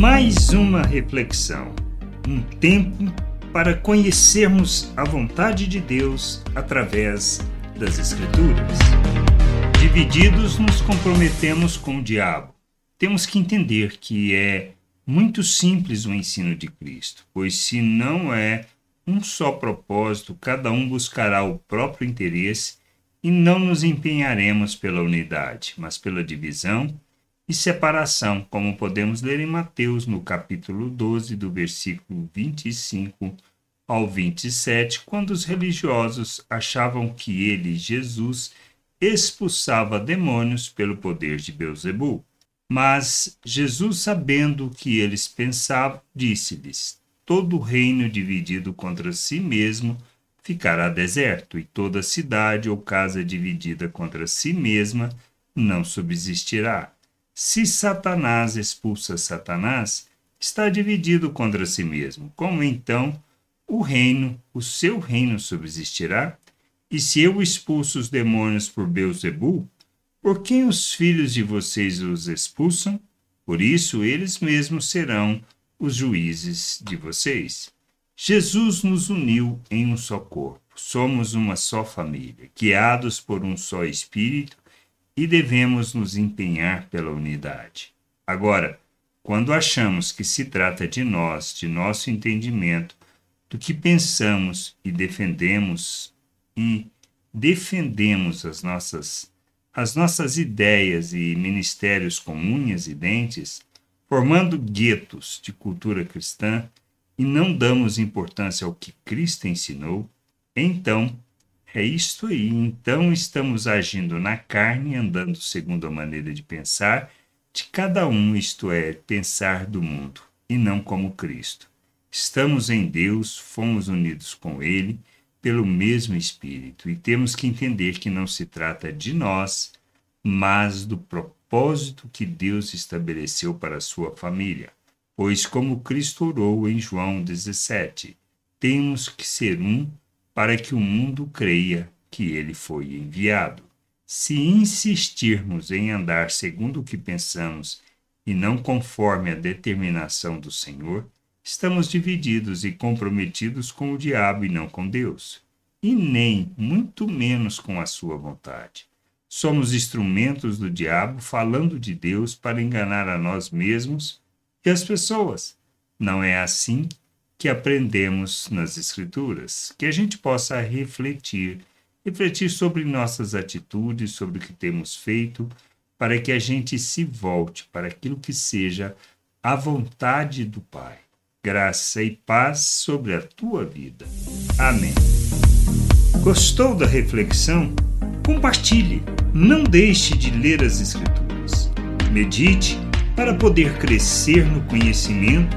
Mais uma reflexão, um tempo para conhecermos a vontade de Deus através das Escrituras. Divididos, nos comprometemos com o diabo. Temos que entender que é muito simples o ensino de Cristo, pois se não é um só propósito, cada um buscará o próprio interesse e não nos empenharemos pela unidade, mas pela divisão e separação, como podemos ler em Mateus, no capítulo 12, do versículo 25 ao 27, quando os religiosos achavam que ele, Jesus, expulsava demônios pelo poder de Beuzebu. Mas Jesus, sabendo o que eles pensavam, disse-lhes: Todo reino dividido contra si mesmo ficará deserto, e toda cidade ou casa dividida contra si mesma não subsistirá. Se Satanás expulsa Satanás, está dividido contra si mesmo. Como então o reino, o seu reino subsistirá? E se eu expulso os demônios por Beuzebu, por quem os filhos de vocês os expulsam? Por isso eles mesmos serão os juízes de vocês. Jesus nos uniu em um só corpo. Somos uma só família, guiados por um só Espírito e devemos nos empenhar pela unidade. Agora, quando achamos que se trata de nós, de nosso entendimento, do que pensamos e defendemos e defendemos as nossas as nossas ideias e ministérios com unhas e dentes, formando guetos de cultura cristã e não damos importância ao que Cristo ensinou, então é isto aí. Então estamos agindo na carne, andando segundo a maneira de pensar de cada um, isto é, pensar do mundo, e não como Cristo. Estamos em Deus, fomos unidos com Ele pelo mesmo Espírito, e temos que entender que não se trata de nós, mas do propósito que Deus estabeleceu para a sua família. Pois, como Cristo orou em João 17, temos que ser um para que o mundo creia que ele foi enviado. Se insistirmos em andar segundo o que pensamos e não conforme a determinação do Senhor, estamos divididos e comprometidos com o diabo e não com Deus, e nem, muito menos, com a sua vontade. Somos instrumentos do diabo falando de Deus para enganar a nós mesmos e as pessoas. Não é assim que aprendemos nas Escrituras, que a gente possa refletir, refletir sobre nossas atitudes, sobre o que temos feito, para que a gente se volte para aquilo que seja a vontade do Pai. Graça e paz sobre a tua vida. Amém. Gostou da reflexão? Compartilhe. Não deixe de ler as Escrituras. Medite para poder crescer no conhecimento